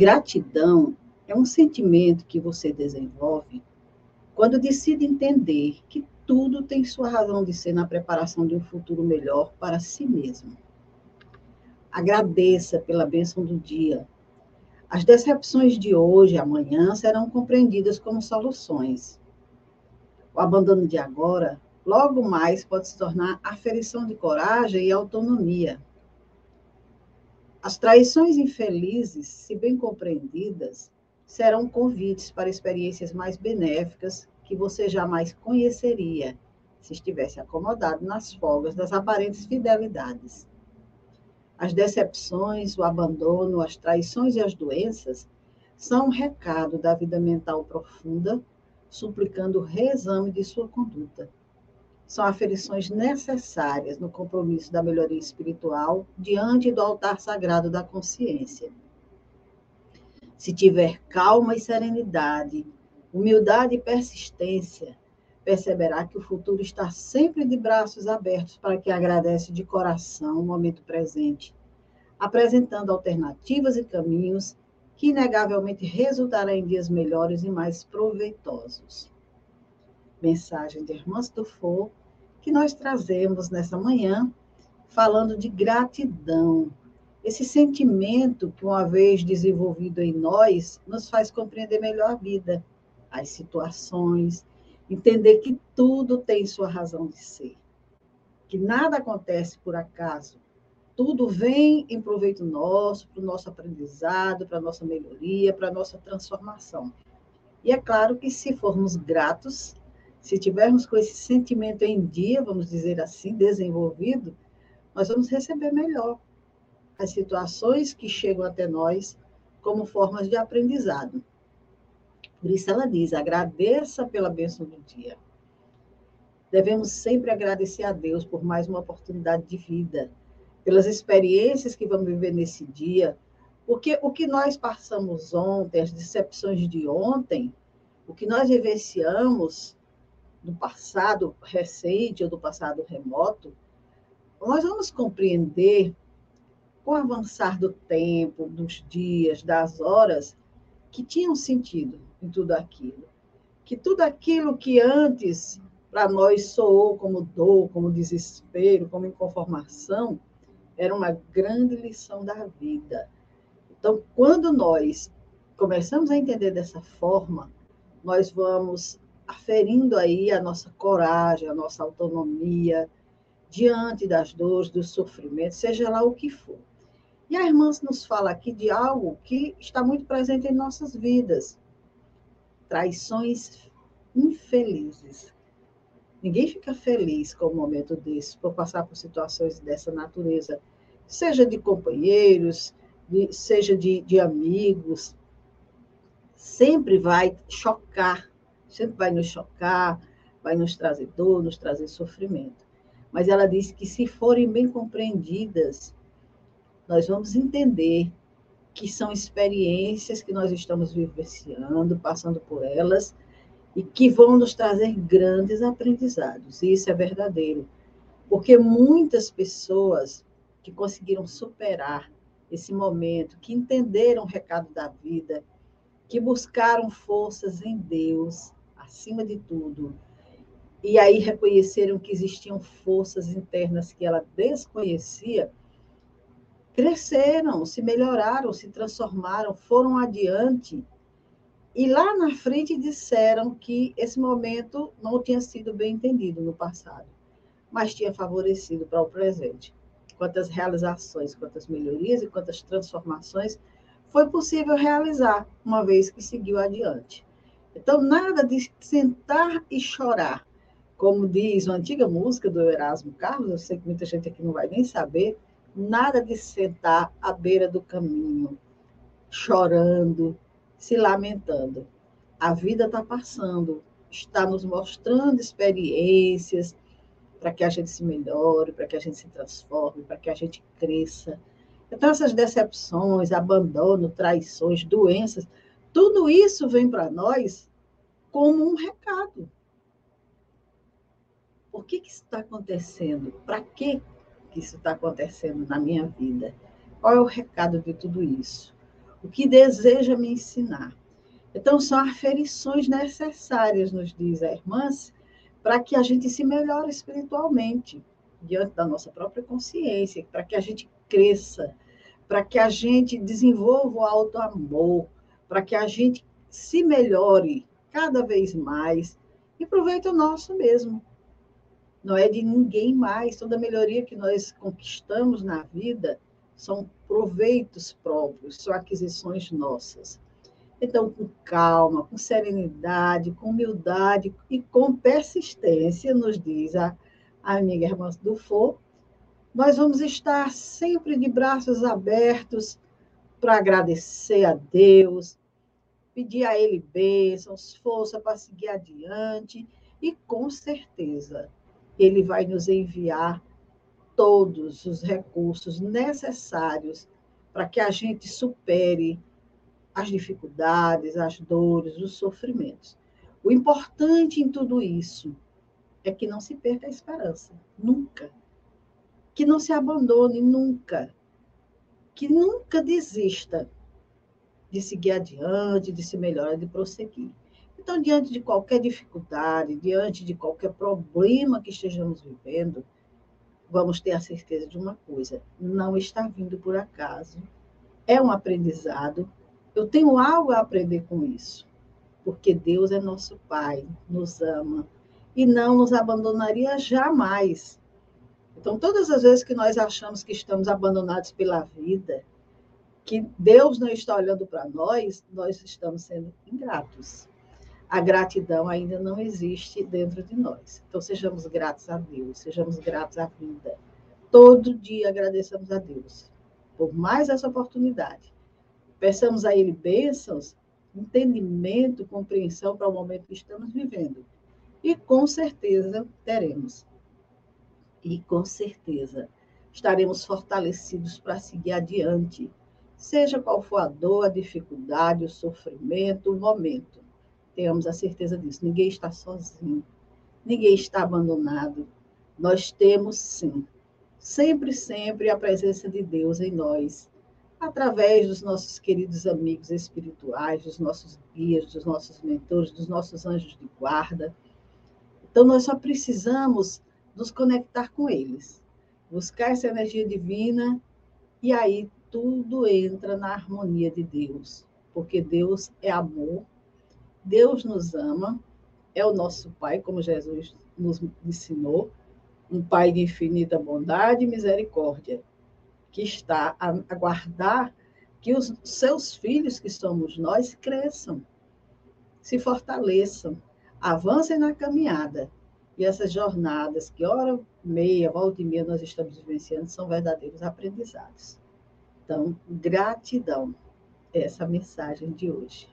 Gratidão é um sentimento que você desenvolve quando decide entender que tudo tem sua razão de ser na preparação de um futuro melhor para si mesmo. Agradeça pela bênção do dia. As decepções de hoje e amanhã serão compreendidas como soluções. O abandono de agora, logo mais, pode se tornar aferição de coragem e autonomia. As traições infelizes, se bem compreendidas, serão convites para experiências mais benéficas que você jamais conheceria se estivesse acomodado nas folgas das aparentes fidelidades. As decepções, o abandono, as traições e as doenças são um recado da vida mental profunda, suplicando o reexame de sua conduta são aferições necessárias no compromisso da melhoria espiritual diante do altar sagrado da consciência. Se tiver calma e serenidade, humildade e persistência, perceberá que o futuro está sempre de braços abertos para que agradece de coração o momento presente, apresentando alternativas e caminhos que inegavelmente resultarão em dias melhores e mais proveitosos. Mensagem de Irmãs do Fogo, que nós trazemos nessa manhã, falando de gratidão. Esse sentimento que, uma vez desenvolvido em nós, nos faz compreender melhor a vida, as situações, entender que tudo tem sua razão de ser, que nada acontece por acaso, tudo vem em proveito nosso, para o nosso aprendizado, para a nossa melhoria, para a nossa transformação. E é claro que se formos gratos, se tivermos com esse sentimento em dia, vamos dizer assim, desenvolvido, nós vamos receber melhor as situações que chegam até nós como formas de aprendizado. Por isso ela diz: agradeça pela bênção do dia. Devemos sempre agradecer a Deus por mais uma oportunidade de vida, pelas experiências que vamos viver nesse dia, porque o que nós passamos ontem, as decepções de ontem, o que nós vivenciamos, do passado recente ou do passado remoto, nós vamos compreender, com o avançar do tempo, dos dias, das horas, que tinham sentido em tudo aquilo. Que tudo aquilo que antes para nós soou como dor, como desespero, como inconformação, era uma grande lição da vida. Então, quando nós começamos a entender dessa forma, nós vamos aferindo aí a nossa coragem, a nossa autonomia diante das dores, dos sofrimentos, seja lá o que for. E a irmã nos fala aqui de algo que está muito presente em nossas vidas: traições infelizes. Ninguém fica feliz com um momento desse, por passar por situações dessa natureza, seja de companheiros, de, seja de, de amigos. Sempre vai chocar sempre vai nos chocar, vai nos trazer dor, nos trazer sofrimento. Mas ela diz que se forem bem compreendidas, nós vamos entender que são experiências que nós estamos vivenciando, passando por elas, e que vão nos trazer grandes aprendizados. E isso é verdadeiro. Porque muitas pessoas que conseguiram superar esse momento, que entenderam o recado da vida, que buscaram forças em Deus, acima de tudo. E aí reconheceram que existiam forças internas que ela desconhecia, cresceram, se melhoraram, se transformaram, foram adiante. E lá na frente disseram que esse momento não tinha sido bem entendido no passado, mas tinha favorecido para o presente. Quantas realizações, quantas melhorias e quantas transformações foi possível realizar, uma vez que seguiu adiante. Então, nada de sentar e chorar. Como diz uma antiga música do Erasmo Carlos, eu sei que muita gente aqui não vai nem saber, nada de sentar à beira do caminho, chorando, se lamentando. A vida está passando, está nos mostrando experiências para que a gente se melhore, para que a gente se transforme, para que a gente cresça. Então, essas decepções, abandono, traições, doenças, tudo isso vem para nós como um recado. O que, que está acontecendo? Para que, isso está acontecendo na minha vida? Qual é o recado de tudo isso? o que deseja me ensinar. Então, são aferições necessárias, nos diz a irmã, para que a gente se melhore espiritualmente, diante da nossa própria consciência, para que a gente cresça, para que a gente desenvolva o auto-amor, para que a gente se melhore cada vez mais e aproveite o nosso mesmo. Não é de ninguém mais. Toda melhoria que nós conquistamos na vida são proveitos próprios, são aquisições nossas. Então, com calma, com serenidade, com humildade e com persistência, nos diz a, a amiga irmã Dufo, nós vamos estar sempre de braços abertos para agradecer a Deus, pedir a Ele bênçãos, força para seguir adiante e, com certeza, Ele vai nos enviar todos os recursos necessários para que a gente supere as dificuldades, as dores, os sofrimentos. O importante em tudo isso é que não se perca a esperança, nunca. Que não se abandone nunca. Que nunca desista de seguir adiante, de se melhorar, de prosseguir. Então, diante de qualquer dificuldade, diante de qualquer problema que estejamos vivendo, vamos ter a certeza de uma coisa: não está vindo por acaso. É um aprendizado eu tenho algo a aprender com isso, porque Deus é nosso Pai, nos ama e não nos abandonaria jamais. Então, todas as vezes que nós achamos que estamos abandonados pela vida, que Deus não está olhando para nós, nós estamos sendo ingratos. A gratidão ainda não existe dentro de nós. Então, sejamos gratos a Deus, sejamos gratos à vida. Todo dia agradeçamos a Deus por mais essa oportunidade Peçamos a Ele bênçãos, entendimento, compreensão para o momento que estamos vivendo. E com certeza teremos. E com certeza estaremos fortalecidos para seguir adiante, seja qual for a dor, a dificuldade, o sofrimento, o momento. Tenhamos a certeza disso. Ninguém está sozinho, ninguém está abandonado. Nós temos sim, sempre, sempre a presença de Deus em nós através dos nossos queridos amigos espirituais, dos nossos guias, dos nossos mentores, dos nossos anjos de guarda. Então, nós só precisamos nos conectar com eles, buscar essa energia divina, e aí tudo entra na harmonia de Deus, porque Deus é amor, Deus nos ama, é o nosso Pai, como Jesus nos ensinou, um Pai de infinita bondade e misericórdia que está a aguardar que os seus filhos, que somos nós, cresçam, se fortaleçam, avancem na caminhada. E essas jornadas, que hora meia, volta e meia nós estamos vivenciando, são verdadeiros aprendizados. Então, gratidão. Essa mensagem de hoje.